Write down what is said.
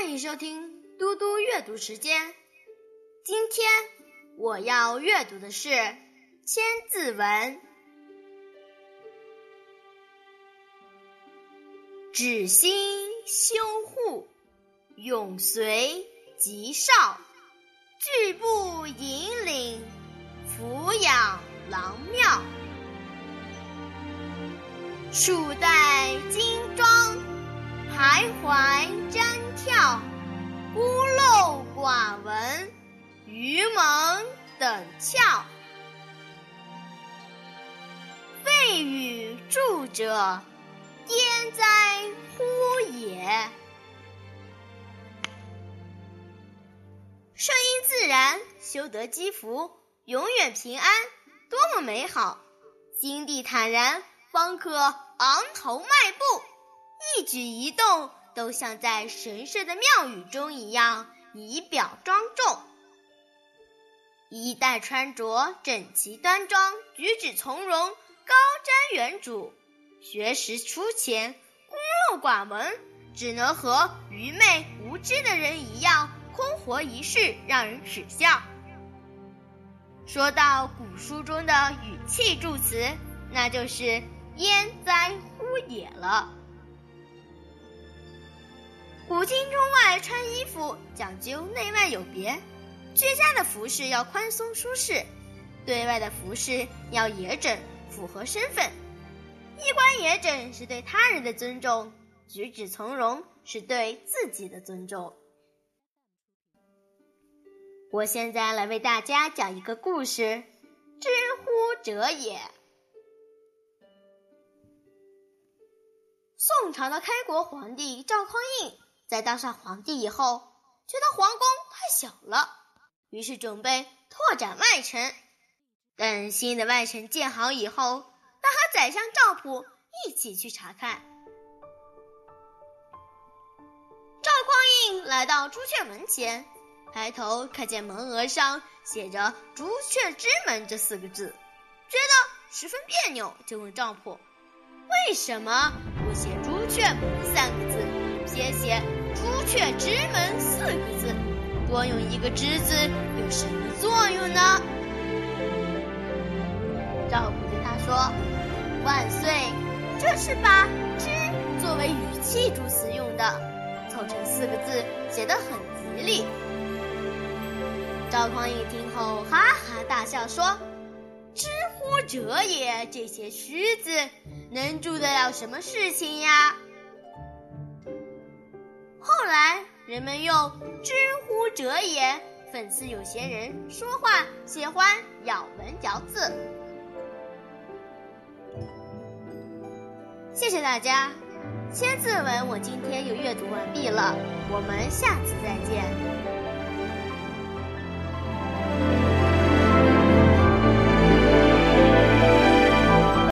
欢迎收听嘟嘟阅读时间。今天我要阅读的是《千字文》。止心修护，永随吉少。巨步引领，抚养郎庙。数代金装，徘徊。孤陋寡闻，愚蒙等窍。废语著者，颠哉乎也！顺应自然，修得积福，永远平安，多么美好！心地坦然，方可昂头迈步，一举一动都像在神圣的庙宇中一样，仪表庄重。衣带穿着整齐端庄，举止从容，高瞻远瞩，学识粗浅，孤陋寡闻，只能和愚昧无知的人一样，空活一世，让人耻笑。说到古书中的语气助词，那就是“焉哉乎也”了。古今中外穿衣服讲究内外有别，居家的服饰要宽松舒适，对外的服饰要严整，符合身份。衣冠严整是对他人的尊重，举止从容是对自己的尊重。我现在来为大家讲一个故事：知乎者也。宋朝的开国皇帝赵匡胤在当上皇帝以后，觉得皇宫太小了，于是准备拓展外城。等新的外城建好以后，他和宰相赵普一起去查看。赵匡胤来到朱雀门前。抬头看见门额上写着“朱雀之门”这四个字，觉得十分别扭，就问赵普：“为什么不写‘朱雀门’三个字，偏写‘朱雀之门’四个字？多用一个‘之’字有什么作用呢？”赵普对他说：“万岁，这是把‘之’作为语气助词用的，凑成四个字写得很吉利。”赵匡胤听后哈哈大笑说：“知乎者也，这些虚字能助得了什么事情呀？”人们用“知乎者也”讽刺有些人说话喜欢咬文嚼字。谢谢大家，千字文我今天又阅读完毕了，我们下次再见。